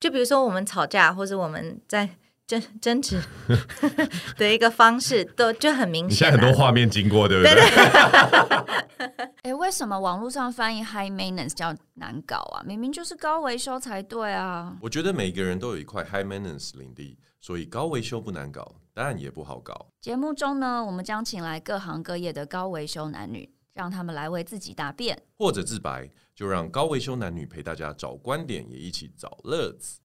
就比如说我们吵架，或者我们在争争执 的一个方式，都就很明显。你现在很多画面经过，对不对？哎，为什么网络上翻译 high maintenance 叫难搞啊？明明就是高维修才对啊！我觉得每个人都有一块 high maintenance 领地，所以高维修不难搞，当然也不好搞。节目中呢，我们将请来各行各业的高维修男女。让他们来为自己答辩，或者自白，就让高维修男女陪大家找观点，也一起找乐子。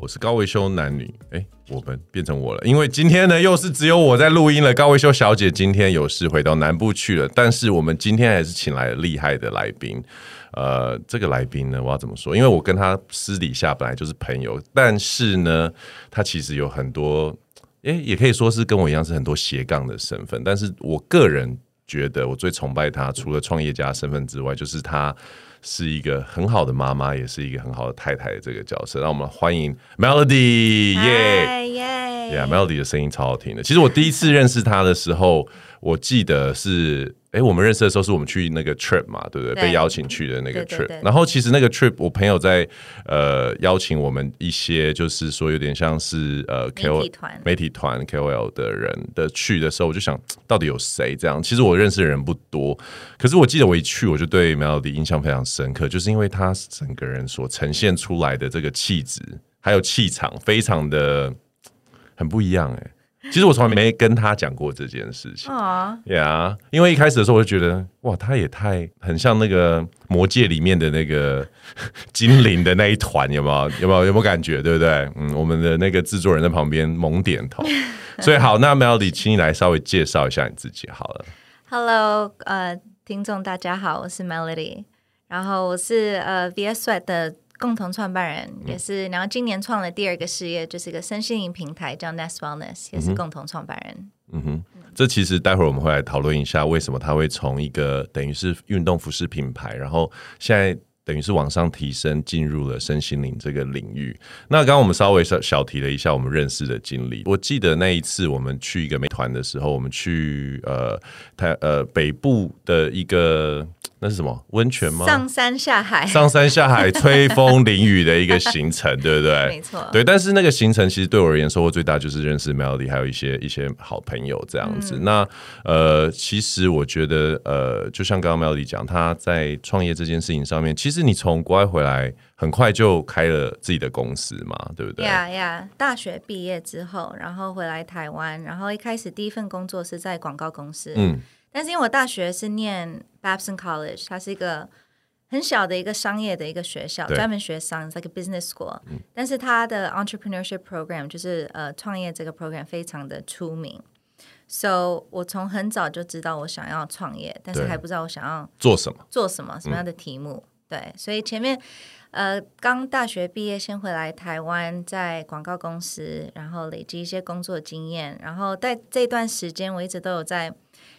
我是高维修男女，哎、欸，我们变成我了，因为今天呢，又是只有我在录音了。高维修小姐今天有事回到南部去了，但是我们今天还是请来了厉害的来宾。呃，这个来宾呢，我要怎么说？因为我跟他私底下本来就是朋友，但是呢，他其实有很多，哎、欸，也可以说是跟我一样是很多斜杠的身份。但是我个人觉得，我最崇拜他，除了创业家身份之外，就是他。是一个很好的妈妈，也是一个很好的太太的这个角色。让我们欢迎 Melody，耶耶，Melody 的声音超好听的。其实我第一次认识她的时候，我记得是。哎，我们认识的时候是我们去那个 trip 嘛，对不对？对，被邀请去的那个 trip。对对对，然后其实那个 trip，我朋友在呃邀请我们一些，就是说有点像是呃 KOL 媒体团、媒体团 KOL 的人的去的时候，我就想到底有谁这样？其实我认识的人不多，可是我记得我一去，我就对 Melody 印象非常深刻，就是因为他整个人所呈现出来的这个气质还有气场，非常的很不一样哎。其实我从来没跟他讲过这件事情啊，呀，yeah, 因为一开始的时候我就觉得，哇，他也太很像那个魔界里面的那个 精灵的那一团，有没有？有没有？有没有感觉？对不对？嗯，我们的那个制作人在旁边猛点头。所以好，那 Melody，请你来稍微介绍一下你自己好了。Hello，呃，听众大家好，我是 Melody，然后我是呃 VS Sweat 的。共同创办人也是，然后今年创了第二个事业，就是一个身心灵平台叫 Nest Wellness，也是共同创办人。嗯哼，这其实待会儿我们会来讨论一下，为什么他会从一个等于是运动服饰品牌，然后现在等于是往上提升，进入了身心灵这个领域。那刚刚我们稍微小小提了一下我们认识的经历。我记得那一次我们去一个美团的时候，我们去呃台呃北部的一个。那是什么温泉吗？上山下海，上山下海，吹风淋雨的一个行程，对不对？没错，对。但是那个行程其实对我而言收获最大，就是认识 Melody，还有一些一些好朋友这样子。嗯、那呃，其实我觉得呃，就像刚刚 Melody 讲，他在创业这件事情上面，其实你从国外回来，很快就开了自己的公司嘛，对不对？呀呀，大学毕业之后，然后回来台湾，然后一开始第一份工作是在广告公司，嗯。但是因为我大学是念 Babson College，它是一个很小的一个商业的一个学校，专门学商，like a business school。嗯。但是它的 entrepreneurship program 就是呃创业这个 program 非常的出名，so 我从很早就知道我想要创业，但是还不知道我想要做什么，做什么，什么样的题目。嗯。对，所以前面呃刚大学毕业，先回来台湾，在广告公司，然后累积一些工作经验，然后在这段时间我一直都有在。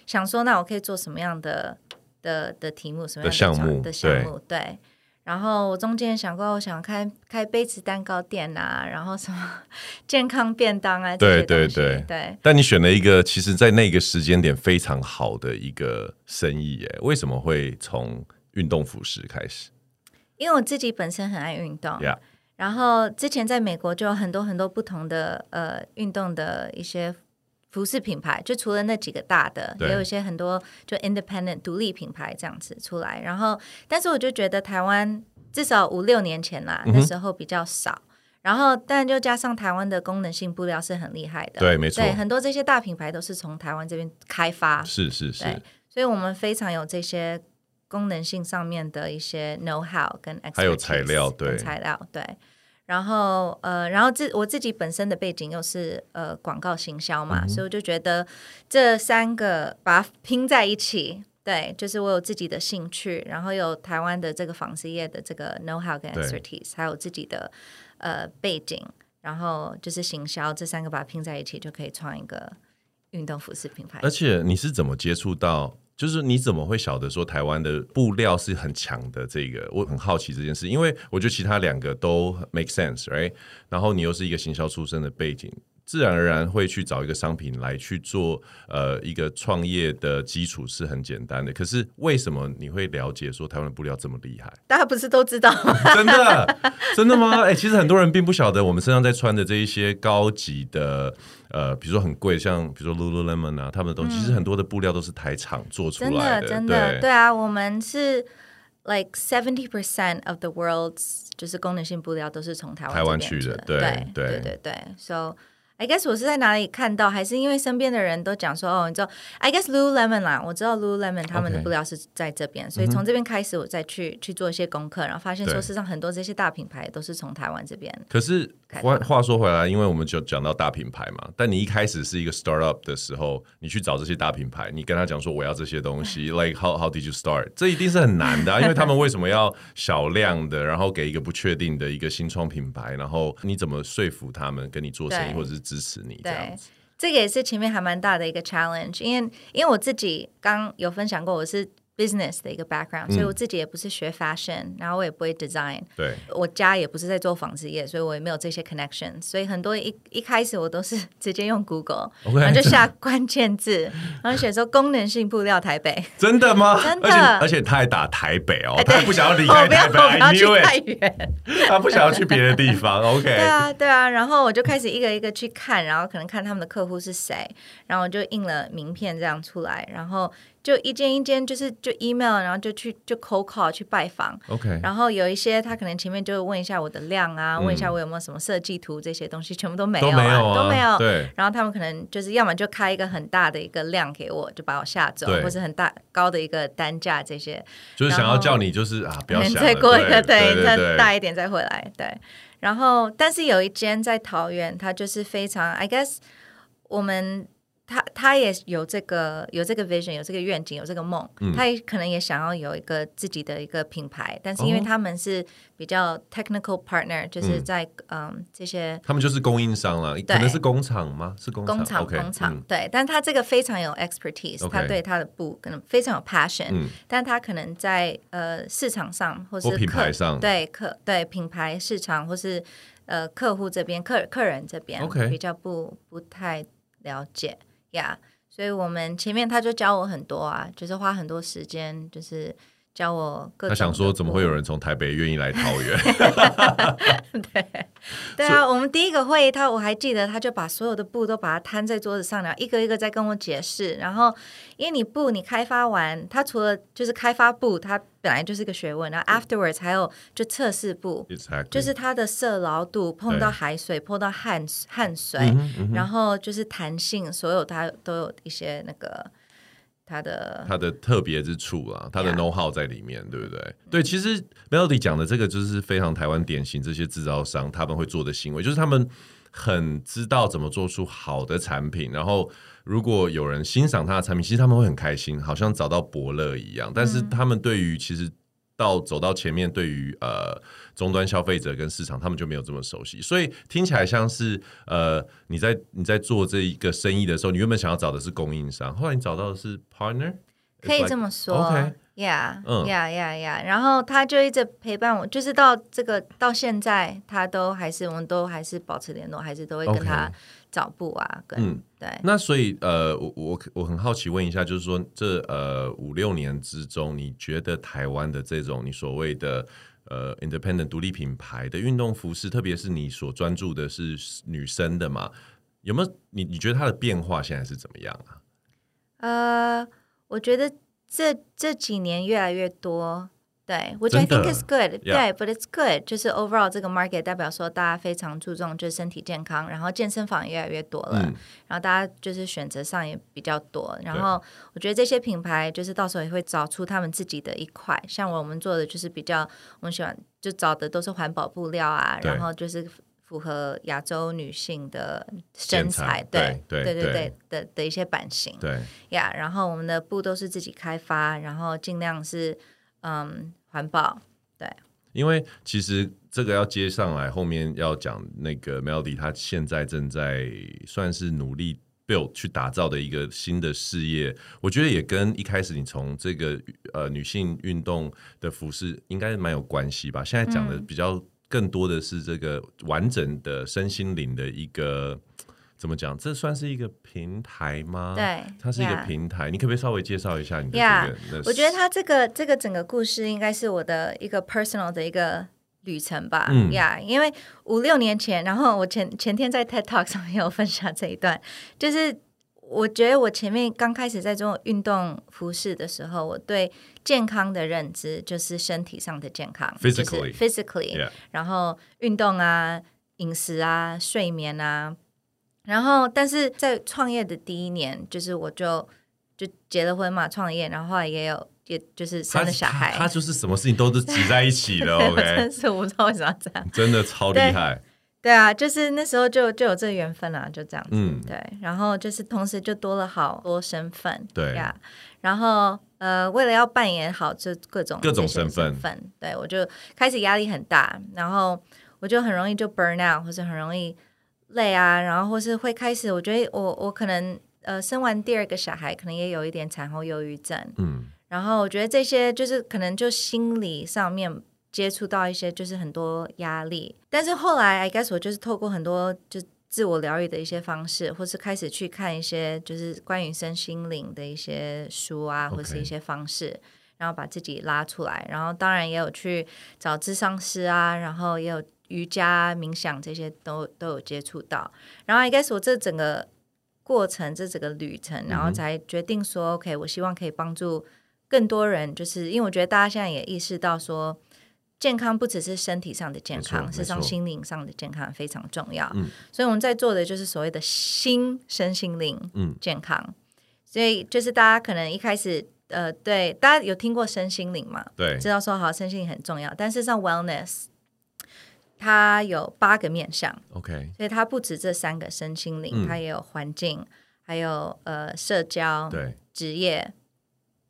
想说，那我可以做什么样的的的题目，什么样的项目的项目？对。然后我中间想过，我想开开杯子蛋糕店啊，然后什么健康便当啊，对对对对。但你选了一个，其实，在那个时间点非常好的一个生意，耶。为什么会从运动服饰开始？因为我自己本身很爱运动，Yeah. 然后之前在美国就有很多很多不同的呃运动的一些。服饰品牌就除了那几个大的，也有一些很多就 independent 独立品牌这样子出来。然后，但是我就觉得台湾至少五六年前啦，嗯、那时候比较少。然后，但就加上台湾的功能性布料是很厉害的，对，没错，对，很多这些大品牌都是从台湾这边开发，是是是，所以我们非常有这些功能性上面的一些 know how 跟 expertise，还有材料，对，材料对。然后呃，然后自我自己本身的背景又是呃广告行销嘛，嗯、所以我就觉得这三个把它拼在一起，对，就是我有自己的兴趣，然后有台湾的这个纺织业的这个 know how 跟 expertise，还有自己的呃背景，然后就是行销这三个把它拼在一起，就可以创一个运动服饰品牌。而且你是怎么接触到？就是你怎么会晓得说台湾的布料是很强的？这个我很好奇这件事，因为我觉得其他两个都 make sense，right？然后你又是一个行销出身的背景。自然而然会去找一个商品来去做，呃，一个创业的基础是很简单的。可是为什么你会了解说台湾的布料这么厉害？大家不是都知道？吗？真的，真的？吗？哎、欸，其实很多人并不晓得，我们身上在穿的？这一些高级的，呃，比如说很贵，像比如说 Lululemon 啊，他们的？东西，嗯、其实很多的？布料都是台厂做出来的。真的，真的，对，对啊，我们是 like seventy percent of the world's 就是功能性布料都是从台湾台湾去的，对对对对对，so。I guess 我是在哪里看到，还是因为身边的人都讲说哦，你知道，I guess Lululemon 啦，我知道 Lululemon 他们的布料是在这边.所以从这边开始，我再去去做一些功课，然后发现说，事实上很多这些大品牌都是从台湾这边。可是话话说回来，因为我们就讲到大品牌嘛，但你一开始是一个 startup 的时候，你去找这些大品牌，你跟他讲说我要这些东西，like how how did you start？这一定是很难的啊，因为他们为什么要小量的，然后给一个不确定的一个新创品牌，然后你怎么说服他们跟你做生意，或者是支持你这样子？这个也是前面还蛮大的一个 challenge，因为因为我自己刚有分享过，我是。Business 的一个 background，、嗯、所以我自己也不是学 fashion，然后我也不会 design，对，我家也不是在做纺织业，所以我也没有这些 connection，所以很多一一开始我都是直接用 Google，Okay. 然后就下关键字，然后写说功能性布料台北，真的吗？真的，而且他还打台北哦，他还不想要离开台北，我不要去太远，他不想要去别的地方，OK？对啊，对啊，然后我就开始一个一个去看，然后可能看他们的客户是谁，然后我就印了名片这样出来，然后。就一间一间，就是就 email，然后就去就 cold call 去拜访。OK，然后有一些他可能前面就问一下我的量啊，嗯、问一下我有没有什么设计图这些东西，全部都没有啊，都没有，啊都没有。对。然后他们可能就是要么就开一个很大的一个量给我，就把我吓走，或是很大高的一个单价这些。就是想要叫你就是啊，不要想再过一个对，对再大一点再回来。对。然后，但是有一间在桃园，它就是非常，I guess 我们。他他也有这个有这个 vision，有这个愿景，有这个梦。嗯、他也可能也想要有一个自己的一个品牌，但是因为他们是比较 technical partner，、哦、就是在嗯，嗯这些，他们就是供应商了，对可能是工厂吗？是工厂，工厂工厂、嗯、对。但他这个非常有 expertise，Okay 他对他的布可能非常有 passion，、嗯、但他可能在呃市场上或是或品牌上，对客对品牌市场或是呃客户这边客客人这边 Okay 比较不不太了解。呀，yeah, 所以我们前面他就教我很多啊，就是花很多时间，就是教我各。他想说，怎么会有人从台北愿意来桃园？对，对啊，我们第一个会议，他我还记得，他就把所有的布都把它摊在桌子上，然后一个一个在跟我解释。然后，因为你布你开发完，他除了就是开发布，他。本来就是个学问，然后 afterwards 还有就测试布，Exactly. 就是它的色牢度，碰到海水，碰到汗汗水，然后就是弹性，所有它都有一些那个它的它的特别之处啊，它的 know how 在里面.对不对？嗯、对，其实 Melody 讲的这个就是非常台湾典型，这些制造商他们会做的行为，就是他们很知道怎么做出好的产品，然后。如果有人欣赏他的产品，其实他们会很开心，好像找到伯乐一样。但是他们对于其实到走到前面，对于呃终端消费者跟市场，他们就没有这么熟悉。所以听起来像是呃你在你在做这一个生意的时候，你原本想要找的是供应商，后来你找到的是 partner，可以这么说。OK，Yeah，Yeah，Yeah，Yeah。然后他就一直陪伴我，就是到这个到现在，他都还是我们都还是保持联络，还是都会跟他。找布啊，跟嗯，对，那所以呃，我我我很好奇问一下，就是说这呃五六年之中，你觉得台湾的这种你所谓的呃 independent 独立品牌的运动服饰，特别是你所专注的是女生的嘛，有没有你你觉得它的变化现在是怎么样啊？呃，我觉得这这几年越来越多。对，which I think is good。对，but it's good，就是 overall 这个 market 代表说大家非常注重就是身体健康，然后健身房也越来越多了，嗯、然后大家就是选择上也比较多。然后我觉得这些品牌就是到时候也会找出他们自己的一块，像我们做的就是比较我们喜欢就找的都是环保布料啊，然后就是符合亚洲女性的身材，对对对对对的的一些版型，对呀。然后我们的布都是自己开发，然后尽量是。嗯，环保对，因为其实这个要接上来，后面要讲那个 Melody，他现在正在算是努力 build 去打造的一个新的事业，我觉得也跟一开始你从这个呃女性运动的服饰应该蛮有关系吧。现在讲的比较更多的是这个完整的身心灵的一个怎么讲？这算是一个平台吗？对，它是一个平台。你可不可以稍微介绍一下你的这个？我觉得它这个这个整个故事应该是我的一个 personal 的一个。旅程吧，呀、嗯，yeah, 因为五六年前，然后我前前天在 TED Talk 上面有分享这一段，就是我觉得我前面刚开始在做运动服饰的时候，我对健康的认知就是身体上的健康，physically，就是 physically，、yeah. 然后运动啊、饮食啊、睡眠啊，然后但是在创业的第一年，就是我就就结了婚嘛，创业，然后后来也有。也就是生了小孩他，他就是什么事情都是挤在一起的。OK，真是我不知道为什么要这样，真的超厉害对。啊，就是那时候就就有这个缘分啊，就这样子。嗯，对。然后就是同时就多了好多身份。对呀。然后呃，为了要扮演好这各种各种身份，对我就开始压力很大，然后我就很容易就 burn out，或是很容易累啊，然后或是会开始，我觉得我我可能呃生完第二个小孩，可能也有一点产后忧郁症。嗯。然后我觉得这些就是可能就心理上面接触到一些就是很多压力，但是后来 I guess 我就是透过很多就自我疗愈的一些方式，或是开始去看一些就是关于身心灵的一些书啊，或是一些方式.然后把自己拉出来，然后当然也有去找智商师啊，然后也有瑜伽、冥想这些都都有接触到，然后 I guess 我这整个过程这整个旅程，然后才决定说、嗯、OK，我希望可以帮助。更多人就是因为我觉得大家现在也意识到说，健康不只是身体上的健康，事实上心灵上的健康非常重要。嗯，所以我们在做的就是所谓的心身心灵健康。嗯，所以就是大家可能一开始呃，对大家有听过身心灵嘛？对，知道说好身心灵很重要，但事实上 wellness 它有八个面向。OK，所以它不止这三个身心灵，嗯，它也有环境，还有呃社交，对，职业。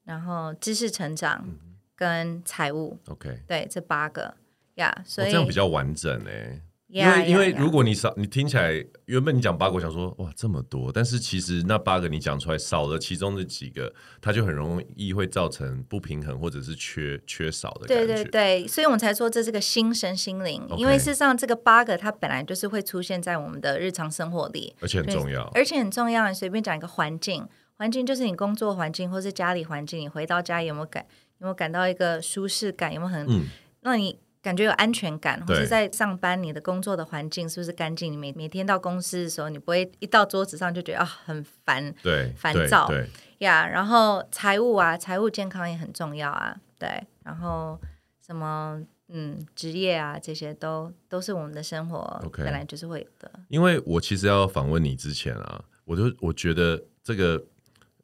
然后知识成长跟财务，OK，对，这八个呀，yeah, 所以、哦、这样比较完整呢。Yeah, 因为因为如果你少，你听起来原本你讲八个，我想说哇这么多，但是其实那八个你讲出来少了其中的几个，它就很容易会造成不平衡或者是缺缺少的感觉。对对对，所以我们才说这是个心神心灵，okay, 因为事实上这个八个它本来就是会出现在我们的日常生活里，而且很重要，而且很重要。你随便讲一个环境。环境就是你工作环境，或是家里环境。你回到家有没有感有没有感到一个舒适感？有没有很、嗯、让你感觉有安全感？或是在上班，你的工作的环境是不是干净？你每每天到公司的时候，你不会一到桌子上就觉得啊很烦，对，烦躁，对呀。Yeah, 然后财务啊，财务健康也很重要啊，对。然后什么嗯，职业啊，这些都都是我们的生活本来就是会有的。因为我其实要访问你之前啊，我就我觉得这个。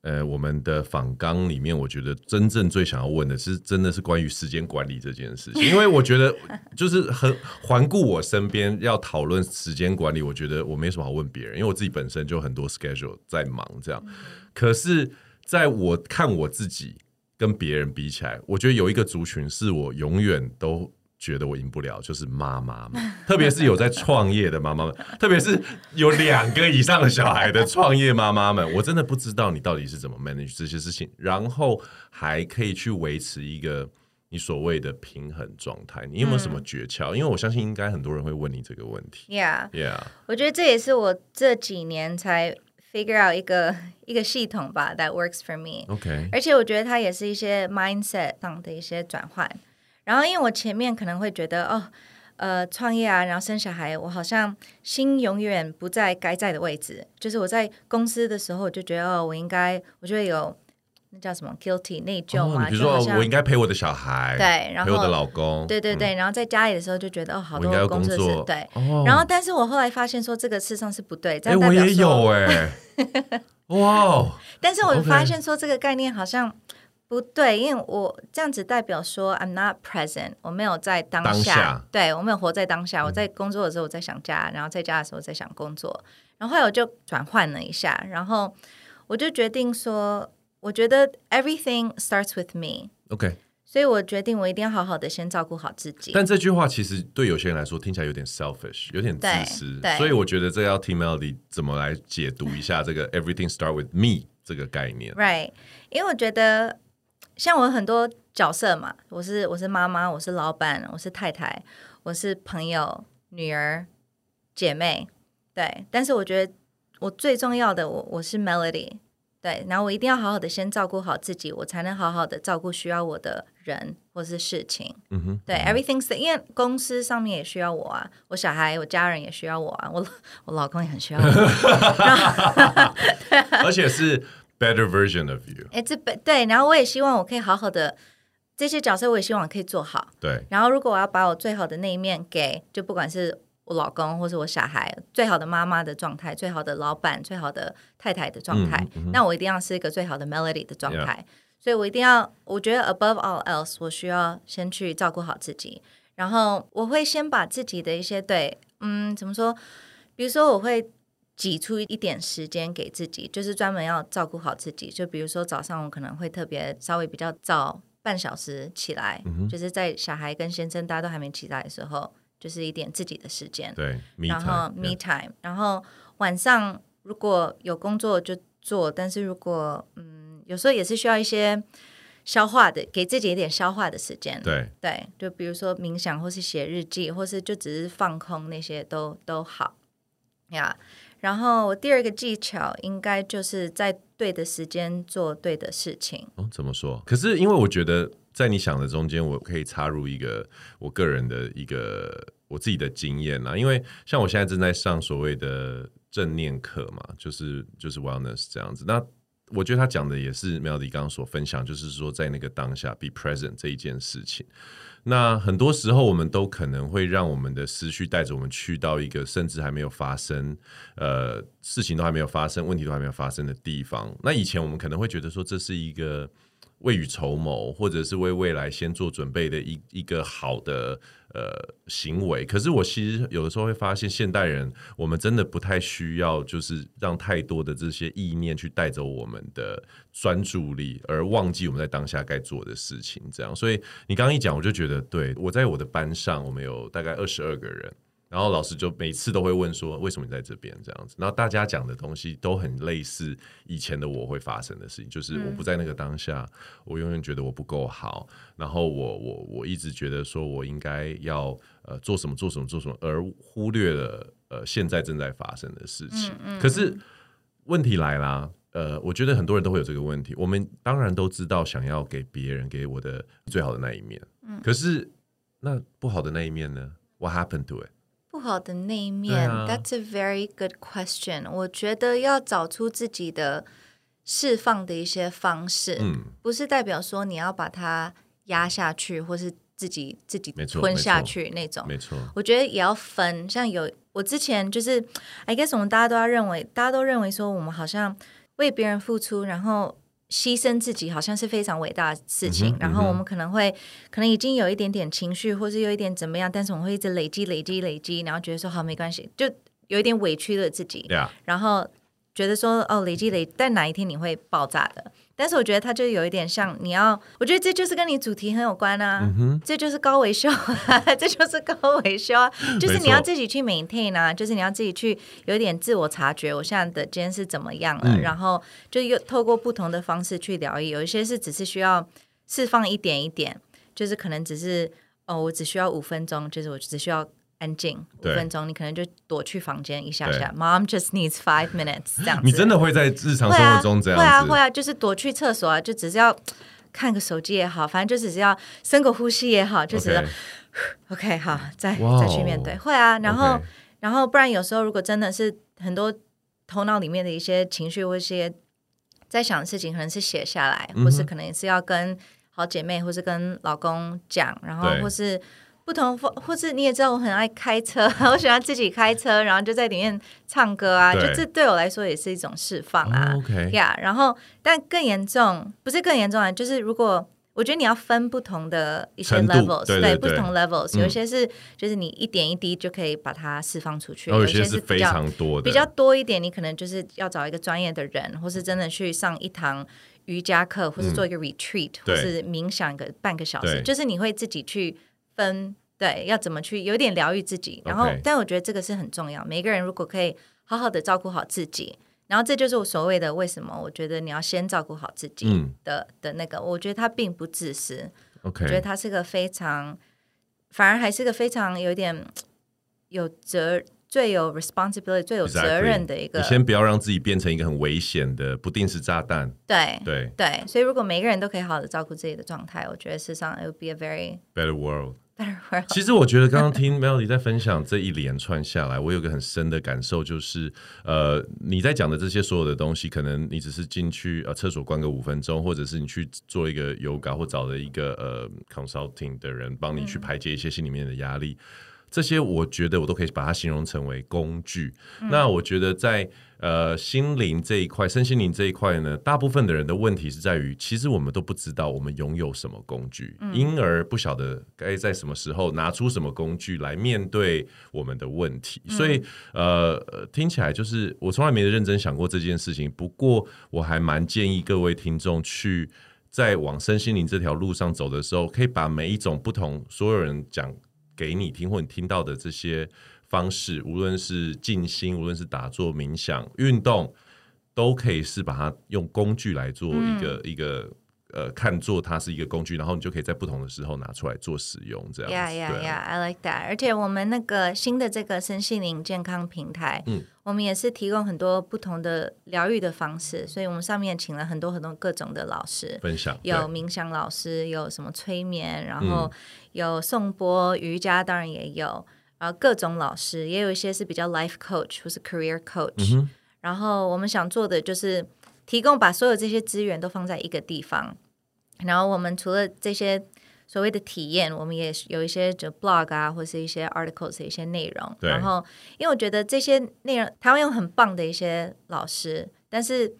呃，我们的访纲里面，我觉得真正最想要问的是，真的是关于时间管理这件事情。因为我觉得，就是很环顾我身边要讨论时间管理，我觉得我没什么好问别人，因为我自己本身就很多 schedule 在忙这样。可是，在我看我自己跟别人比起来，我觉得有一个族群是我永远都。觉得我赢不了，就是妈妈们，特别是有在创业的妈妈们，特别是有两个以上的小孩的创业妈妈们，我真的不知道你到底是怎么 manage 这些事情，然后还可以去维持一个你所谓的平衡状态。你有没有什么诀窍？嗯，因为我相信应该很多人会问你这个问题。Yeah，Yeah，我觉得这也是我这几年才 figure out 一个 一个系统吧，that works for me。OK，而且我觉得它也是一些 mindset 上的一些转换。然后，因为我前面可能会觉得，哦，呃，创业啊，然后生小孩，我好像心永远不在该在的位置。就是我在公司的时候，我就觉得，哦，我应该，我觉得有那叫什么 guilty 内疚嘛。哦、比如说，我应该陪我的小孩，对，然后陪我的老公，对对对。嗯、然后在家里的时候，就觉得，哦，好多工作是，对、哦。然后，但是我后来发现说，这个事实上是不对。哎，我也有哎，哇！但是我发现说，这个概念好像。不对，因为我这样子代表说 I'm not present，我没有在当下，当下对，我没有活在当下。我在工作的时候我在想家，然后在家的时候在想工作，然后后来我就转换了一下，然后我就决定说，我觉得 everything starts with me。OK，所以我决定我一定要好好的先照顾好自己。但这句话其实对有些人来说听起来有点 selfish，有点自私。所以我觉得这要听 Melody 怎么来解读一下这个 Everything start with me 这个概念。Right，因为我觉得像我很多角色嘛，我是我是妈妈，我是老板，我是太太，我是朋友、女儿、姐妹，对。但是我觉得我最重要的，我我是 Melody。对，然后我一定要好好的先照顾好自己，我才能好好的照顾需要我的人或是事情。嗯哼，对，everything's 因为公司上面也需要我啊，我小孩、我家人也需要我啊，我 我老公也很需要我。而且是 better version of you。哎，这对，然后我也希望我可以好好的这些角色，我也希望我可以做好。对，然后如果我要把我最好的那一面给，就不管是。我老公或是我小孩，最好的妈妈的状态，最好的老板，最好的太太的状态，嗯嗯、那我一定要是一个最好的 Melody 的状态。所以我一定要，我觉得 above all else，我需要先去照顾好自己。然后我会先把自己的一些对，嗯，怎么说？比如说，我会挤出一点时间给自己，就是专门要照顾好自己。就比如说早上，我可能会特别稍微比较早半小时起来，嗯、就是在小孩跟先生大家都还没起来的时候。就是一点自己的时间，对，然后 me time，然后晚上如果有工作就做，但是如果嗯，有时候也是需要一些消化的，给自己一点消化的时间，对对，就比如说冥想，或是写日记，或是就只是放空，那些都都好呀。Yeah. 然后我第二个技巧应该就是在对的时间做对的事情。哦，怎么说？可是因为我觉得。在你想的中间，我可以插入一个我个人的一个我自己的经验啦，因为像我现在正在上所谓的正念课嘛，就是就是 wellness 这样子。那我觉得他讲的也是 Melody 刚刚所分享，就是说在那个当下 be present 这一件事情。那很多时候我们都可能会让我们的思绪带着我们去到一个甚至还没有发生，呃，事情都还没有发生，问题都还没有发生的地方。那以前我们可能会觉得说这是一个。未雨绸缪，或者是为未来先做准备的一一个好的呃行为。可是我其实有的时候会发现，现代人我们真的不太需要，就是让太多的这些意念去带走我们的专注力，而忘记我们在当下该做的事情。这样，所以你刚刚一讲，我就觉得，对，我在我的班上，我们有大概二十二个人。然后老师就每次都会问说，为什么你在这边这样子？然后大家讲的东西都很类似以前的我会发生的事情，就是我不在那个当下，我永远觉得我不够好，然后我我我一直觉得说我应该要呃做什么做什么做什么，而忽略了呃现在正在发生的事情。可是问题来啦，呃，我觉得很多人都会有这个问题。我们当然都知道想要给别人给我的最好的那一面，可是那不好的那一面呢？What happened to it？不好的那一面，啊，That's a very good question。我觉得要找出自己的释放的一些方式，嗯，不是代表说你要把它压下去，或是自己自己吞下去那种。没错，我觉得也要分。像有我之前就是，I guess 我们大家都要认为，大家都认为说我们好像为别人付出，然后。牺牲自己好像是非常伟大的事情，嗯，然后我们可能会可能已经有一点点情绪，或是有一点怎么样，但是我们会一直累积、累积、累积，然后觉得说好没关系，就有一点委屈了自己.然后觉得说哦累积累，但哪一天你会爆炸的。但是我觉得它就有一点像你要，我觉得这就是跟你主题很有关啊，嗯、这就是高维修，啊 这就是高维修啊，就是你要自己去 maintain 啊，就是你要自己去有一点自我察觉，我现在的今天是怎么样了，嗯、然后就又透过不同的方式去疗愈，有一些是只是需要释放一点一点，就是可能只是哦，我只需要五分钟，就是我只需要。安静五分钟，你可能就躲去房间一下下。Mom just needs five minutes，这样子。你真的会在日常生活中这样子？会啊，会啊，会啊，就是躲去厕所啊，就只是要看个手机也好，反正就只是要深个呼吸也好，就只是 OK 好，再再去面对。会啊，然后.然后不然有时候如果真的是很多头脑里面的一些情绪或一些在想的事情，可能是写下来、嗯，或是可能也是要跟好姐妹或是跟老公讲，然后或是。不同或或是你也知道我很爱开车，我喜欢自己开车，然后就在里面唱歌啊，就这对我来说也是一种释放啊。Oh, OK，呀、yeah，然后但更严重不是更严重啊，就是如果我觉得你要分不同的一些 levels，对，对，对，对不同 levels，有些是就是你一点一滴就可以把它释放出去，嗯、有些是非常多的，比较多一点，你可能就是要找一个专业的人，或是真的去上一堂。瑜伽课，或是做一个 retreat，、嗯、或是冥想一个半个小时，就是你会自己去分，对，要怎么去有点疗愈自己。然后.但我觉得这个是很重要。每个人如果可以好好的照顾好自己，然后这就是我所谓的为什么我觉得你要先照顾好自己的、嗯、的那个，我觉得他并不自私。我觉得他是个非常，反而还是个非常有点有责。最有 responsibility、最有责任的一个，你先不要让自己变成一个很危险的不定时炸弹。对对对，所以如果每个人都可以好好的照顾自己的状态，我觉得事实上 it would be a very better world。其实我觉得刚刚听 Melody 在分享这一连串下来，我有个很深的感受，就是呃，你在讲的这些所有的东西，可能你只是进去呃厕所关个五分钟，或者是你去做一个 yoga 或找了一个呃 consulting 的人帮你去排解一些心里面的压力。嗯这些我觉得我都可以把它形容成为工具。嗯、那我觉得在呃心灵这一块、身心灵这一块呢，大部分的人的问题是在于，其实我们都不知道我们拥有什么工具，嗯、因而不晓得该在什么时候拿出什么工具来面对我们的问题。嗯、所以呃，听起来就是我从来没有认真想过这件事情。不过我还蛮建议各位听众去在往身心灵这条路上走的时候，可以把每一种不同所有人讲。给你听或你听到的这些方式，无论是静心，无论是打坐、冥想、运动，都可以是把它用工具来做一个、嗯、一个。呃，看作它是一个工具，然后你就可以在不同的时候拿出来做使用，这样。Yeah, yeah, yeah. I like that. 而且我们那个新的这个身心灵健康平台，嗯，我们也是提供很多不同的疗愈的方式，所以我们上面请了很多很多各种的老师分享，有冥想老师，有什么催眠，然后有颂钵瑜伽，当然也有，然后各种老师，也有一些是比较 life coach 或是 career coach，嗯，然后我们想做的就是。提供把所有这些资源都放在一个地方，然后我们除了这些所谓的体验，我们也有一些就 blog 啊，或是一些 articles 的一些内容。对然后，因为我觉得这些内容台湾有很棒的一些老师，但是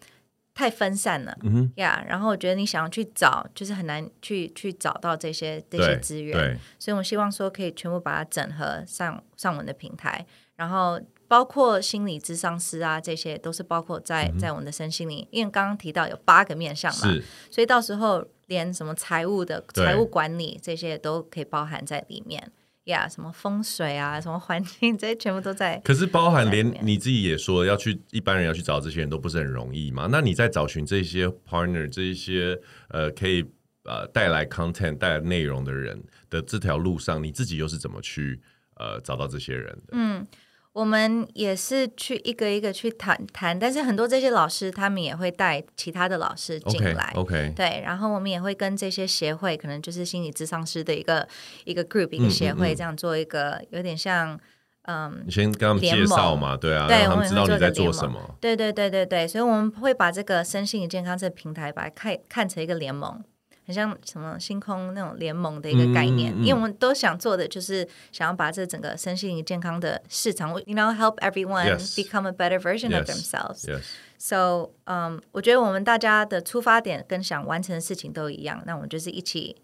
太分散了，嗯哼，呀。Yeah, 然后我觉得你想要去找，就是很难去去找到这些这些资源。对，所以我希望说可以全部把它整合上上我们的平台，然后。包括心理咨商师啊，这些都是包括在在我们的身心灵，嗯、因为刚刚提到有八个面向嘛，所以到时候连什么财务的财务管理这些都可以包含在里面呀，yeah, 什么风水啊，什么环境 这些全部都在。可是包含连你自己也说要去一般人要去找这些人都不是很容易嘛？那你在找寻这些 partner 这一些呃可以呃带来 content 带来内容的人的这条路上，你自己又是怎么去呃找到这些人的？嗯。我们也是去一个一个去谈谈，但是很多这些老师他们也会带其他的老师进来 okay. 对，然后我们也会跟这些协会，可能就是心理咨商师的一个一个 group 一个协会，这样做一个、嗯嗯、有点像嗯，你先跟他们介绍嘛，对啊，对，让他们知道你在做什么，对对对对对，所以我们会把这个身心理健康这个平台把它看看成一个联盟。很像什么星空那种联盟的一个概念，嗯嗯、因为我们都想做的就是想要把这整个身心灵健康的市场，you know help everyone Yes. become a better version of themselves. Yes. So, um, 我觉得我们大家的出发点跟想完成的事情都一样，那我们就是一起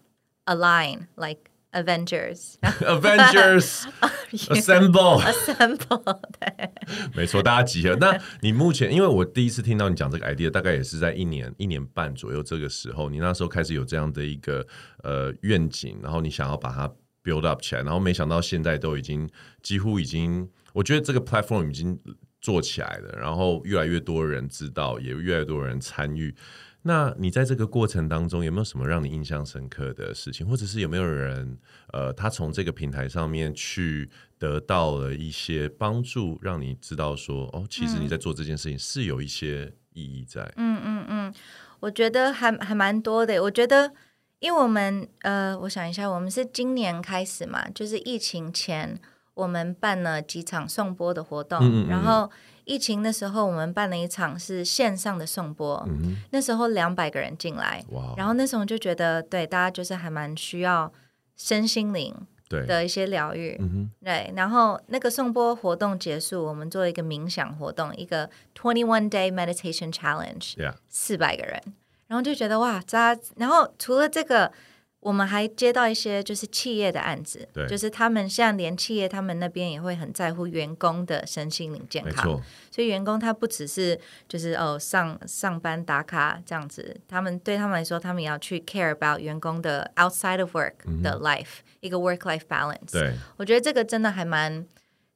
align like. Avengers，Avengers，Assemble，Assemble，对，没错，大家集合。那你目前，因为我第一次听到你讲这个 idea，大概也是在一年一年半左右这个时候，你那时候开始有这样的一个呃愿景，然后你想要把它 build up 起来，然后没想到现在都已经几乎已经，我觉得这个 platform 已经做起来了，然后越来越多人知道，也越来越多人参与。那你在这个过程当中有没有什么让你印象深刻的事情，或者是有没有人，呃，他从这个平台上面去得到了一些帮助，让你知道说，哦，其实你在做这件事情是有一些意义在。嗯嗯嗯，我觉得还还蛮多的。我觉得，因为我们，呃，我想一下，我们是今年开始嘛，就是疫情前，我们办了几场送播的活动，嗯嗯嗯，然后。疫情的时候，我们办了一场是线上的颂钵，嗯、哼。那时候两百个人进来，哇。然后那时候就觉得，对大家就是还蛮需要身心灵的一些疗愈，对，嗯、对，然后那个颂钵活动结束，我们做了一个冥想活动，一个 twenty one day meditation challenge，四百.个人，然后就觉得哇，扎，然后除了这个。我们还接到一些就是企业的案子，对就是他们像连企业他们那边也会很在乎员工的身心灵健康，所以员工他不只是就是哦上上班打卡这样子，他们对他们来说，他们也要去 care about 员工的 outside of work 的 life，、嗯、一个 work life balance。对，我觉得这个真的还蛮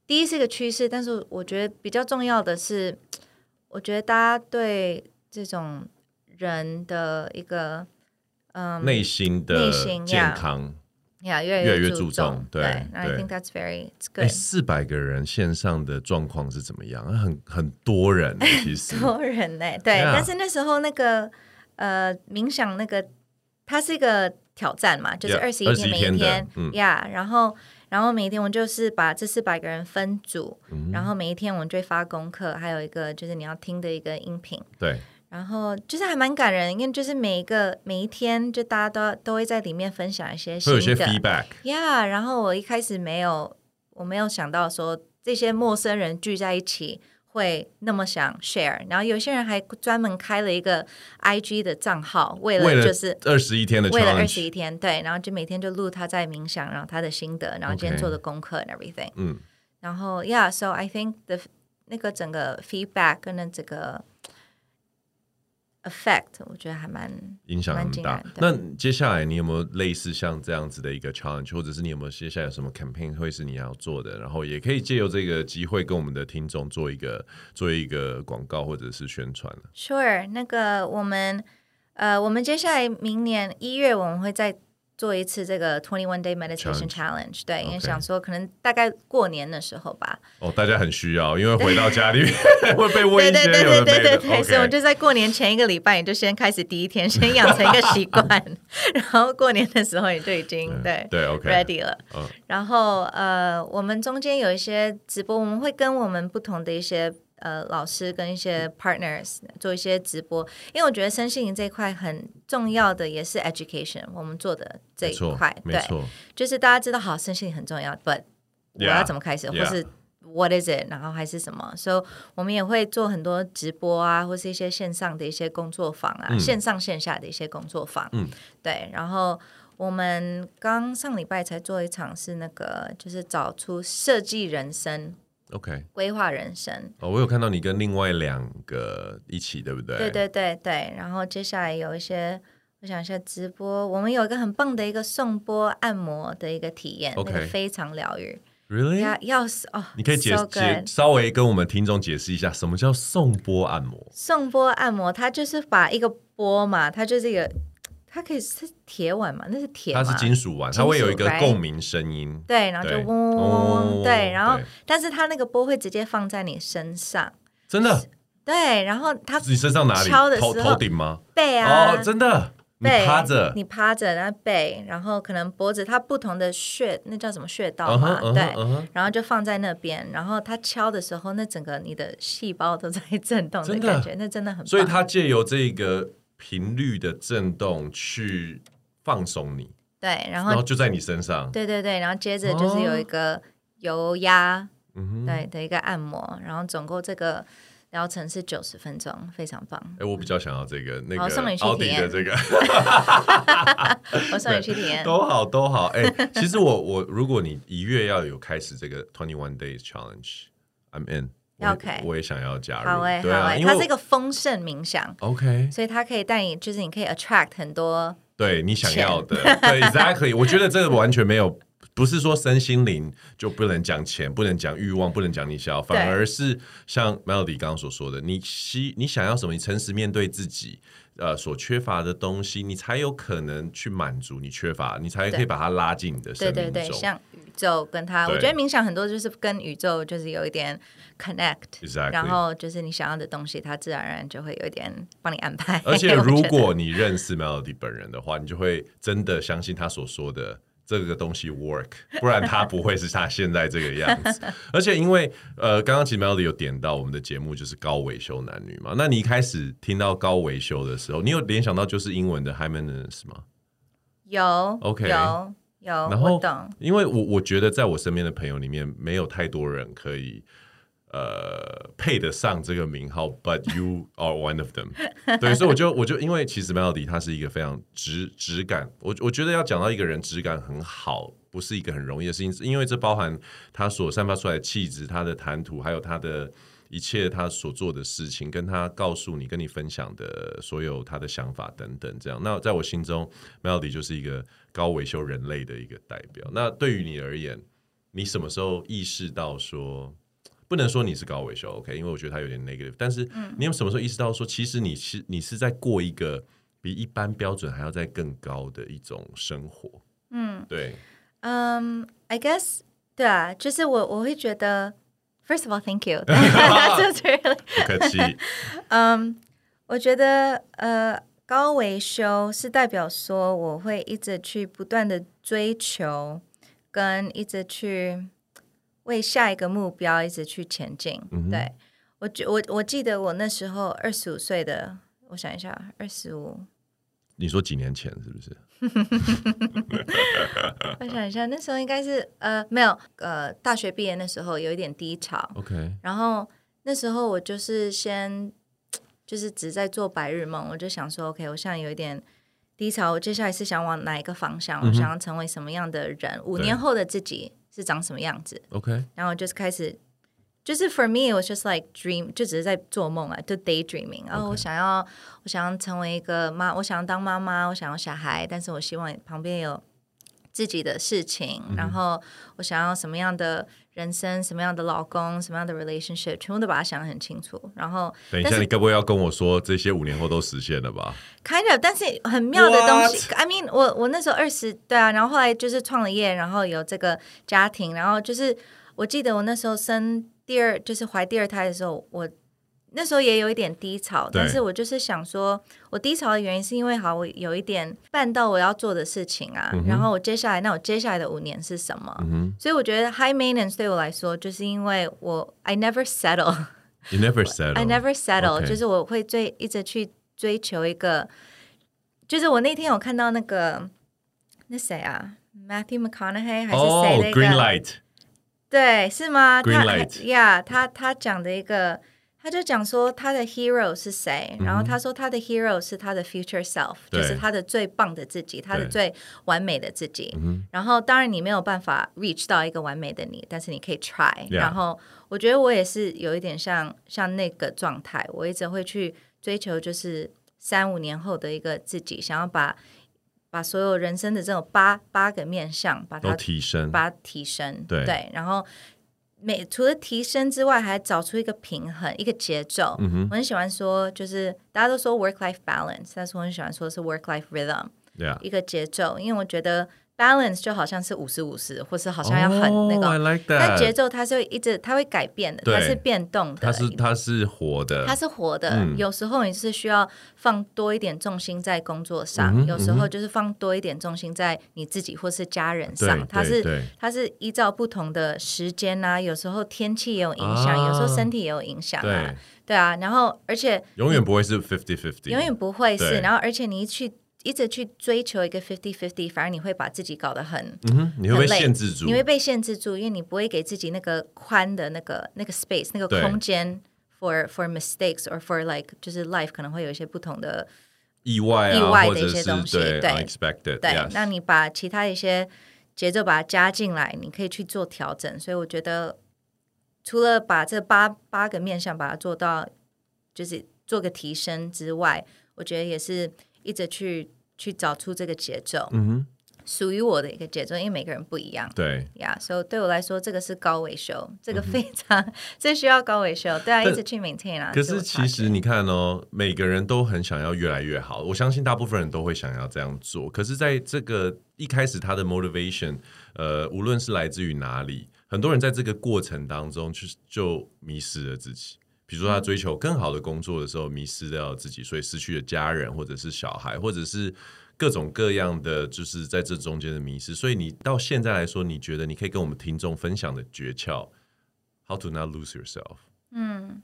第一是一个趋势，但是我觉得比较重要的是，我觉得大家对这种人的一个。嗯，内心的健康呀，越来越注重。对，I think that's very good。四百个人线上的状况是怎么样？很很多人，其实 多人呢。对，但是那时候那个呃冥想那个，它是一个挑战嘛，就是二十一天，每一天呀，然后然后每一天我们就是把这四百个人分组，然后每一天我们就会发功课，还有一个就是你要听的一个音频，对。然后就是还蛮感人，因为就是每一个每一天，就大家都都会在里面分享一些新的，会有一些 feedback。Yeah，然后我一开始没有，我没有想到说这些陌生人聚在一起会那么想 share。然后有些人还专门开了一个 IG 的账号，为了就是二十一天的，为了二十一天，对，然后就每天就录他在冥想，然后他的心得，然后今天做的功课 and everything。嗯，然后 Yeah，so I think the 那个整个 feedback 跟那这个。Effect 我觉得还蛮影响很大。那接下来你有没有类似像这样子的一个 challenge，或者是你有没有接下来有什么 campaign 会是你要做的？然后也可以借由这个机会跟我们的听众做一个做一个广告或者是宣传。Sure，那个我们呃，我们接下来明年一月我们会在。做一次这个 Twenty One Day Meditation Challenge，对.因为想说可能大概过年的时候吧。哦，大家很需要，因为回到家里 会被问。对对对对对对所以我就在过年前一个礼拜，你就先开始第一天，先养成一个习惯，然后过年的时候你就已经 对对 OK ready 了。嗯，然后呃，我们中间有一些直播，我们会跟我们不同的一些。呃，老师跟一些 partners 做一些直播，因为我觉得身心灵这一块很重要的也是 education，我们做的这一块，对，就是大家知道好，身心灵很重要，but 我要怎么开始或是 what is it，然后还是什么，所以、yeah. so, 我们也会做很多直播啊，或是一些线上的一些工作坊啊，嗯、线上线下的一些工作坊，嗯，对，然后我们刚上礼拜才做一场是那个，就是找出设计人生。OK，规划人生哦，我有看到你跟另外两个一起，对不对？对对对对。然后接下来有一些，我想一下直播，我们有一个很棒的一个颂钵按摩的一个体验个非常疗愈。Really？要要哦，你可以解解稍微跟我们听众解释一下，什么叫颂钵按摩？颂钵按摩，它就是把一个波嘛，它就是一个。它可以是铁碗嘛？那是铁，它是金属碗，它会有一个共鸣声音。对，然后就嗡嗡嗡，对，然后但是它那个波会直接放在你身上，真的。对，然后它你身上哪里？敲的时候头头顶吗？背啊，哦，真的。你趴着，你趴着，然后背，然后可能脖子，它不同的穴，那叫什么穴道嘛？Uh uh 对，uh. 然后就放在那边，然后它敲的时候，那整个你的细胞都在震动的感觉，那真的很棒。所以它借由这个。频率的震动去放松你，对，然后然后就在你身上，对对对，然后接着就是有一个油压，对的一个按摩，然后总共这个疗程是九十分钟，非常棒。哎，我比较想要这个那个送你去体验的这个，我送你去 体验，都好都好。哎，其实我我如果你一月要有开始这个 Twenty One Days Challenge，I'm in。OK，我也想要加入。对啊，好诶，它是一个丰盛冥想。OK，所以它可以带你，就是你可以 attract 很多对你想要的。对，Exactly。我觉得这个完全没有，不是说身心灵就不能讲钱，不能讲欲望，不能讲你想要，反而是像 Melody 刚刚所说的，你希你想要什么，你诚实面对自己。呃，所缺乏的东西，你才有可能去满足你缺乏，你才可以把它拉进你的生命中。对对对，像宇宙跟它，我觉得冥想很多就是跟宇宙就是有一点 connect，Exactly. 然后就是你想要的东西，它自然而然就会有一点帮你安排。而且如果 你认识 Melody 本人的话，你就会真的相信他所说的。这个东西 work，不然他不会是他现在这个样子。而且因为呃，刚刚其实 Melody 有点到我们的节目就是高维修男女嘛。那你一开始听到高维修的时候，你有联想到就是英文的 High Maintenance 吗？有，OK，有有。然后，因为我我觉得在我身边的朋友里面，没有太多人可以呃配得上这个名号，But you are one of them。对，所以我就我就因为其实 Melody 他是一个非常质质感，我我觉得要讲到一个人质感很好，不是一个很容易的事情，因为这包含他所散发出来的气质、他的谈吐，还有他的一切他所做的事情，跟他告诉你、跟你分享的所有他的想法等等。这样，那在我心中，Melody 就是一个高维修人类的一个代表。那对于你而言，你什么时候意识到说，不能说你是高维修，OK？因为我觉得他有点 negative。但是你有什么时候意识到说，其实你是你是在过一个比一般标准还要再更高的一种生活？嗯，对。嗯、um,，I guess，对啊，就是我我会觉得，First of all，Thank you，不客气。嗯，我觉得呃，高维修是代表说我会一直去不断的追求，跟一直去为下一个目标一直去前进。嗯、对我觉我我记得我那时候二十五岁的，我想一下，二十五。你说几年前是不是？我想一下，那时候应该是呃没有呃大学毕业那时候有一点低潮。OK，然后那时候我就是先就是只在做白日梦，我就想说 OK，我现在有一点低潮，我接下来是想往哪一个方向？嗯、我想要成为什么样的人？五年后的自己是长什么样子？OK，然后就是开始。就是 for me it was just like dream，就只是在做梦啊，就 daydreaming。然后我想要，我想要成为一个妈，我想要当妈妈，我想要小孩，但是我希望旁边有自己的事情。嗯、然后我想要什么样的人生，什么样的老公，什么样的 relationship，全部都把它想得很清楚。然后等一下，你该不会要跟我说这些五年后都实现了吧？Kind of，但是很妙的东西。I mean，我我那时候二十，对啊，然后后来就是创了业，然后有这个家庭，然后就是我记得我那时候生。第二就是怀第二胎的时候，我那时候也有一点低潮，但是我就是想说，我低潮的原因是因为好，我有一点办到我要做的事情啊，嗯、然后我接下来，那我接下来的五年是什么？嗯、所以我觉得 high maintenance 对我来说，就是因为我 I never settle，you never settle，I never settle. 就是我会追一直去追求一个，就是我那天有看到那个那谁啊，Matthew McConaughey 还是谁、那个 oh,？Green Light。对，是吗？Green light. 他呀，他他讲的一个，他就讲说他的 hero 是谁，嗯、然后他说他的 hero 是他的 future self，就是他的最棒的自己，他的最完美的自己。然后当然你没有办法 reach 到一个完美的你，但是你可以 try。然后我觉得我也是有一点像像那个状态，我一直会去追求，就是三五年后的一个自己，想要把。把所有人生的这种八八个面相，把它提升，把它提升，对，对，然后每除了提升之外，还找出一个平衡，一个节奏。嗯、我很喜欢说，就是大家都说 work life balance，但是我很喜欢说是 work life rhythm，yeah. 一个节奏，因为我觉得。Balance 就好像是五十五十，或是好像要很那个，oh, like、但节奏它是会一直，它会改变的，它是变动的，它是它是活的，它是活的。嗯、有时候你是需要放多一点重心在工作上，嗯、有时候就是放多一点重心在你自己或是家人上。它是它是依照不同的时间啊，有时候天气也有影响、啊，有时候身体也有影响啊对，对啊。然后而且永远不会是 fifty fifty，永远不会是。然后而且你一去。一直去追求一个 fifty fifty，反而你会把自己搞得很，嗯，你会被限制住，你会被限制住，因为你不会给自己那个宽的那个那个 space 那个空间 for for mistakes or for like 就是 life 可能会有一些不同的意外、啊、意外的一些东西，对，，unexpected，对那你把其他一些节奏把它加进来，你可以去做调整。所以我觉得，除了把这八八个面向把它做到，就是做个提升之外，我觉得也是。一直去去找出这个节奏，嗯哼，属于我的一个节奏，因为每个人不一样，对呀，所以对我来说，这个是高维修，这个非常 这、嗯、需要高维修，对啊，一直去 maintain 啊。可是其实你看哦，每个人都很想要越来越好，我相信大部分人都会想要这样做。可是，在这个一开始，他的 motivation，呃，无论是来自于哪里，很多人在这个过程当中，就就迷失了自己。比如说，他追求更好的工作的时候，迷失掉自己，所以失去了家人，或者是小孩，或者是各种各样的，就是在这中间的迷失。所以你到现在来说，你觉得你可以跟我们听众分享的诀窍，How to not lose yourself？嗯，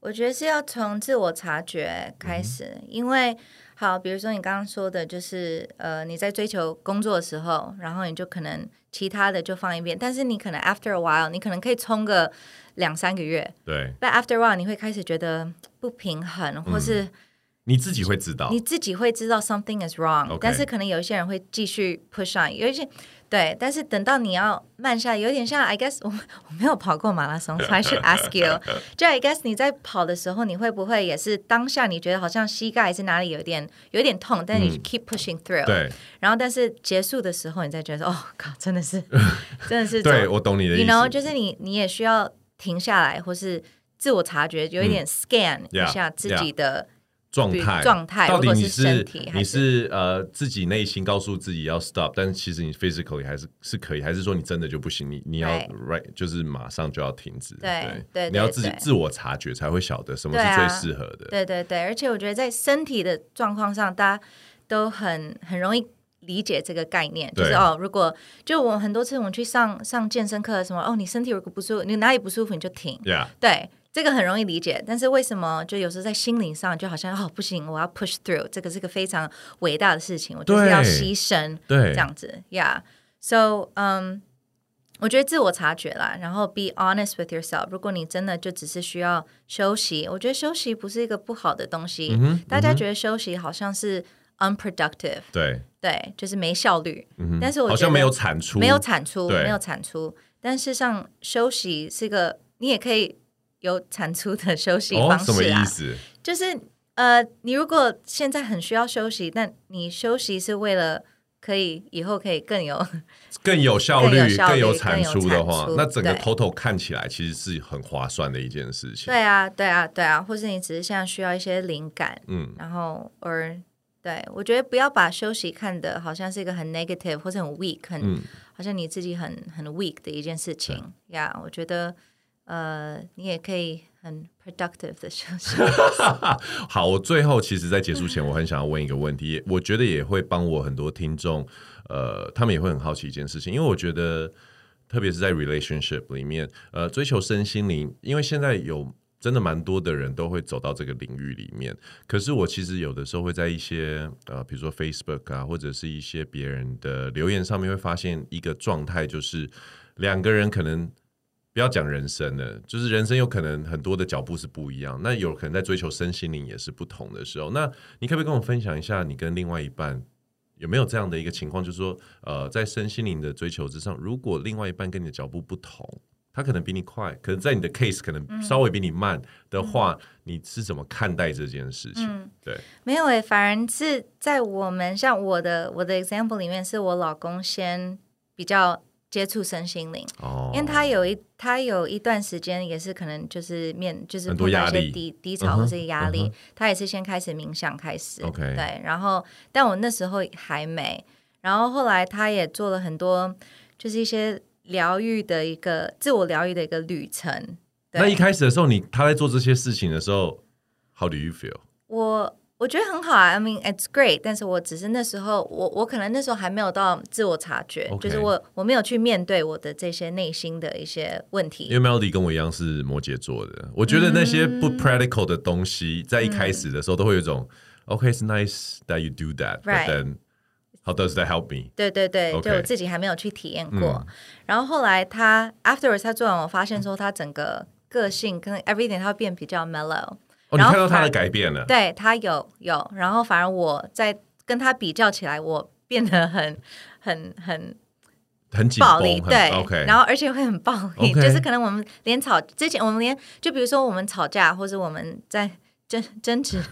我觉得是要从自我察觉开始，嗯、因为好，比如说你刚刚说的，就是呃，你在追求工作的时候，然后你就可能其他的就放一边，但是你可能 after a while，你可能可以冲个两三个月，对，但 after a while 你会开始觉得不平衡，或是、嗯、你自己会知道，你自己会知道 something is wrong. 但是可能有一些人会继续 push on，有一些。对，但是等到你要慢下来，有点像 I guess 我我没有跑过马拉松，所以 I should ask you。就 I guess 你在跑的时候，你会不会也是当下你觉得好像膝盖是哪里有点有点痛，但你 keep pushing through、嗯。对。然后但是结束的时候，你再觉得哦靠，真的是 真的是。对，我懂你的意思。然后就是你你也需要停下来，或是自我察觉，有一点 scan 一下自己的。嗯 yeah, yeah. 状态，状态，到底你是，是你是呃自己内心告诉自己要 stop，但是其实你 physically 还是是可以，还是说你真的就不行？你你要 right 就是马上就要停止。对对，你要自己自我察觉才会晓得什么是最适合的。对对对，而且我觉得在身体的状况上，大家都很很容易理解这个概念，就是哦，如果就我很多次我们去上上健身课什么，哦，你身体如果不舒服，你哪里不舒服你就停。Yeah. 对。这个很容易理解，但是为什么就有时候在心灵上就好像哦不行，我要 push through，这个是个非常伟大的事情，我就是要牺牲，对，这样子，Yeah，so，嗯、um，我觉得自我察觉啦，然后 be honest with yourself。如果你真的就只是需要休息，我觉得休息不是一个不好的东西。嗯、大家觉得休息好像是 unproductive，对，对，就是没效率。嗯、但是我觉得好像没有产出，没有产出，没有产出。但事实上，休息是一个你也可以。有产出的休息方式啊，哦、什么意思？就是呃，你如果现在很需要休息，但你休息是为了可以以后可以更有 更有效率、更有产出的话，那整个 total 看起来其实是很划算的一件事情。对啊，对啊，对啊，或是你只是现在需要一些灵感，嗯，然后而对我觉得不要把休息看的好像是一个很 negative 或者很 weak，很、嗯、好像你自己很很 weak 的一件事情呀。Yeah, 我觉得。呃，你也可以很 productive 的休息。好，我最后其实，在结束前，我很想要问一个问题，我觉得也会帮我很多听众，呃，他们也会很好奇一件事情，因为我觉得，特别是在 relationship 里面，呃，追求身心灵，因为现在有真的蛮多的人都会走到这个领域里面，可是我其实有的时候会在一些呃，比如说 Facebook 啊，或者是一些别人的留言上面，会发现一个状态，就是两个人可能。不要讲人生了，就是人生有可能很多的脚步是不一样。那有可能在追求身心灵也是不同的时候。那你可不可以跟我分享一下，你跟另外一半有没有这样的一个情况？就是说，呃，在身心灵的追求之上，如果另外一半跟你的脚步不同，他可能比你快，可能在你的 case 可能稍微比你慢的话，嗯、你是怎么看待这件事情？嗯、对，没有诶、欸，反而是在我们像我的我的 example 里面，是我老公先比较。接触身心灵，oh. 因为他有一他有一段时间也是可能就是面就是碰到一些低低潮或是压力，uh. Uh. 他也是先开始冥想开始，okay. 对，然后但我那时候还没，然后后来他也做了很多就是一些疗愈的一个自我疗愈的一个旅程。那一开始的时候，你他在做这些事情的时候，How do you feel？我。我觉得很好啊，I mean it's great。但是我只是那时候，我我可能那时候还没有到自我察觉，okay. 就是我我没有去面对我的这些内心的一些问题。因为 Melody 跟我一样是摩羯座的，我觉得那些不 practical 的东西，嗯、在一开始的时候都会有一种、嗯、OK，it's nice that you do that，but then how does that help me？对对对，okay. 就我自己还没有去体验过。嗯、然后后来他 afterwards 他做完，我发现说他整个个性跟 everything 他会变比较 mellow。哦，你看到他的改变了，对他有有，然后反而我在跟他比较起来，我变得很 很很很暴力，对，OK，然后而且会很暴力.就是可能我们连吵之前，我们连就比如说我们吵架，或者我们在争争执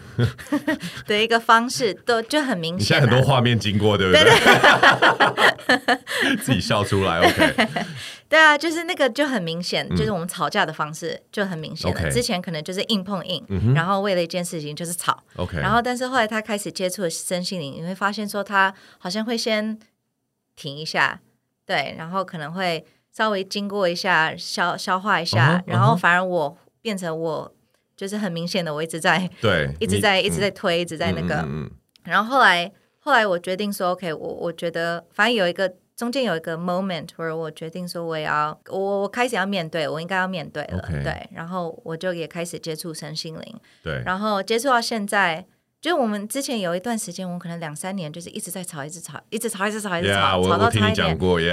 的一个方式，都就很明显。现在很多画面经过，对不对？对对 自己笑出来，OK。对啊，就是那个就很明显，嗯，就是我们吵架的方式就很明显了。之前可能就是硬碰硬，嗯，然后为了一件事情就是吵。OK，然后但是后来他开始接触了身心灵，你会发现说他好像会先停一下，对，然后可能会稍微经过一下消消化一下，uh -huh, 然后反而我变成我就是很明显的，我一直在对，一直在一直在推，嗯，一直在那个，嗯，然后后来后来我决定说，OK，我我觉得反正有一个。中间有一个 moment where 我决定说我也要我我开始要面对，我应该要面对了.对，然后我就也开始接触身心灵，对，然后接触到现在。就是我们之前有一段时间，我们可能两三年就是一直在吵，一直吵，一直吵，一直吵，一直吵，吵，吵到差一点。过对.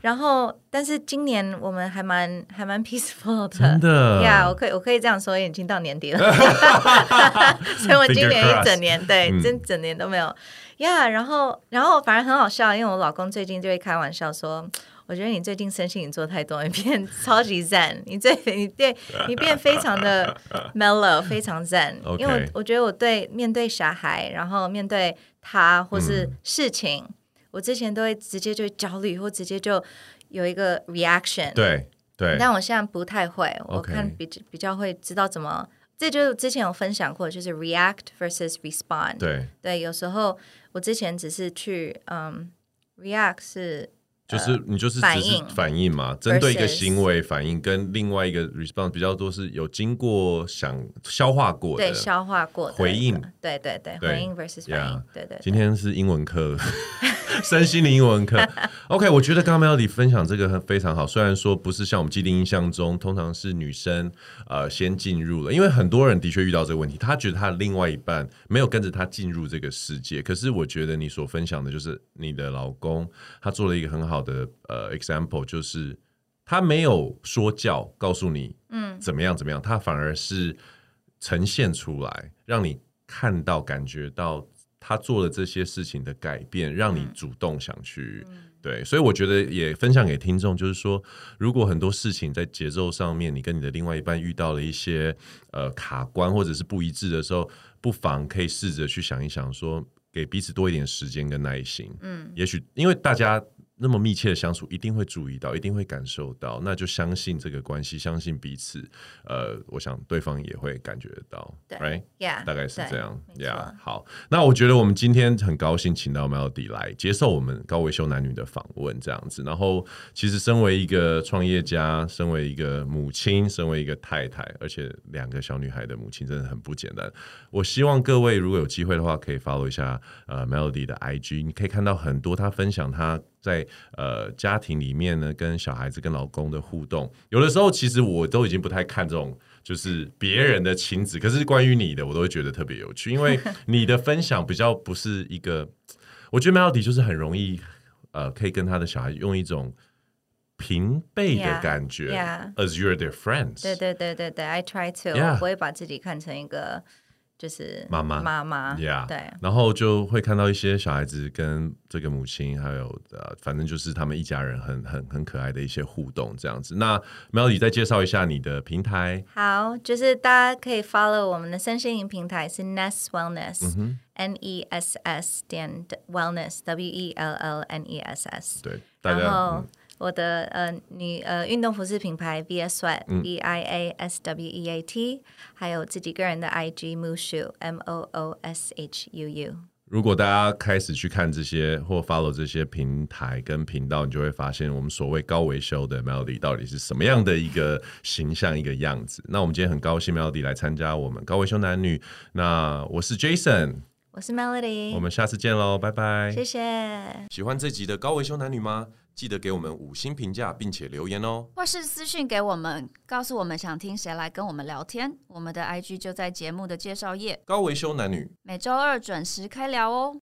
然后，但是今年我们还蛮还蛮 peaceful 的。真的。呀我可以我可以这样说，已经到年底了 所以我今年一整年对，真整年都没有。呀，然后然后反而很好笑，因为我老公最近就会开玩笑说。我觉得你最近身心你做太多，你变超级 zen，你最你对你变非常的 mellow，非常。Okay. 因为我，我觉得我对面对小孩，然后面对他或是事情，嗯、我之前都会直接就焦虑，或直接就有一个 reaction 对。对对。但我现在不太会，我看比比较会知道怎么。这就是之前有分享过，就是 react versus respond 对。对对，有时候我之前只是去嗯 react 是。就是你就是只是反应嘛，针对一个行为反应，跟另外一个 response 比较多是有经过想消化过的，对，消化过的回应，对对对，回应 versus 反应，对对。今天是英文课，身心灵英文课。OK，我觉得刚刚 Melody 分享这个非常好，虽然说不是像我们既定印象中，通常是女生呃先进入了，因为很多人的确遇到这个问题，他觉得他的另外一半没有跟着他进入这个世界。可是我觉得你所分享的就是你的老公，他做了一个很好的呃，example 就是他没有说教告诉你，嗯，怎么样怎么样，他反而是呈现出来，让你看到、感觉到他做了这些事情的改变，让你主动想去。对，所以我觉得也分享给听众，就是说，如果很多事情在节奏上面，你跟你的另外一半遇到了一些呃卡关或者是不一致的时候，不妨可以试着去想一想，说给彼此多一点时间跟耐心。嗯，也许因为大家。那么密切的相处，一定会注意到，一定会感受到，那就相信这个关系，相信彼此。呃，我想对方也会感觉得到，对，right？Yeah，大概是这样，Yeah。好，那我觉得我们今天很高兴请到 Melody 来接受我们高维修男女的访问，这样子。然后，其实身为一个创业家，身为一个母亲，身为一个太太，而且两个小女孩的母亲，真的很不简单。我希望各位如果有机会的话，可以 follow 一下呃 Melody 的 IG，你可以看到很多她分享她。在呃家庭里面呢，跟小孩子、跟老公的互动，有的时候其实我都已经不太看这种，就是别人的亲子，可是关于你的，我都会觉得特别有趣，因为 你的分享比较不是一个，我觉得 Melody 就是很容易，呃，可以跟他的小孩用一种平辈的感觉 yeah, yeah.，as you're their friends。对对对对对，I try to，Yeah. 我不会把自己看成一个。就是妈妈妈妈，Yeah，对，然后就会看到一些小孩子跟这个母亲，还有呃，反正就是他们一家人很很很可爱的一些互动这样子。那 Melody 再介绍一下你的平台。好，就是大家可以 follow 我们的身心灵平台是 Ness Wellness，N E S S 点 Wellness，W E L L N E S S。对，然后。我的呃女呃运动服饰品牌 VS Sweat、嗯、V I A S W E A T，还有自己个人的 IG Mooshu M O O S H U U。如果大家开始去看这些或 follow 这些平台跟频道，你就会发现我们所谓高维修的 Melody 到底是什么样的一个形象一个样子。那我们今天很高兴 Melody 来参加我们高维修男女。那我是 Jason，我是 Melody，我们下次见喽，拜拜，谢谢。喜欢这集的高维修男女吗？记得给我们五星评价，并且留言哦，或是私讯给我们，告诉我们想听谁来跟我们聊天。我们的 IG 就在节目的介绍页。高维修男女，每周二准时开聊哦。